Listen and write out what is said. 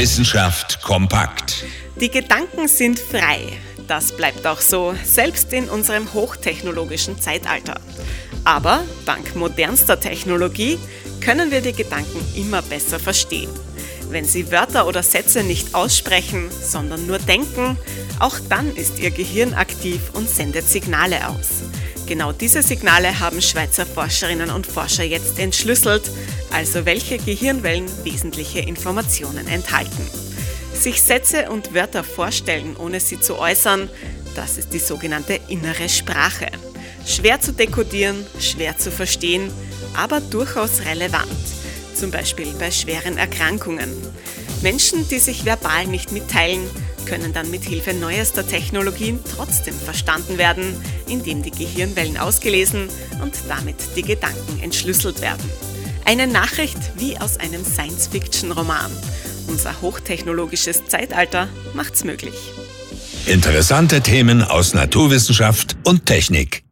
Wissenschaft kompakt. Die Gedanken sind frei. Das bleibt auch so, selbst in unserem hochtechnologischen Zeitalter. Aber dank modernster Technologie können wir die Gedanken immer besser verstehen. Wenn Sie Wörter oder Sätze nicht aussprechen, sondern nur denken, auch dann ist Ihr Gehirn aktiv und sendet Signale aus. Genau diese Signale haben Schweizer Forscherinnen und Forscher jetzt entschlüsselt, also welche Gehirnwellen wesentliche Informationen enthalten. Sich Sätze und Wörter vorstellen, ohne sie zu äußern, das ist die sogenannte innere Sprache. Schwer zu dekodieren, schwer zu verstehen, aber durchaus relevant. Zum Beispiel bei schweren Erkrankungen. Menschen, die sich verbal nicht mitteilen, können dann mit Hilfe neuester Technologien trotzdem verstanden werden, indem die Gehirnwellen ausgelesen und damit die Gedanken entschlüsselt werden. Eine Nachricht wie aus einem Science-Fiction-Roman. Unser hochtechnologisches Zeitalter macht's möglich. Interessante Themen aus Naturwissenschaft und Technik.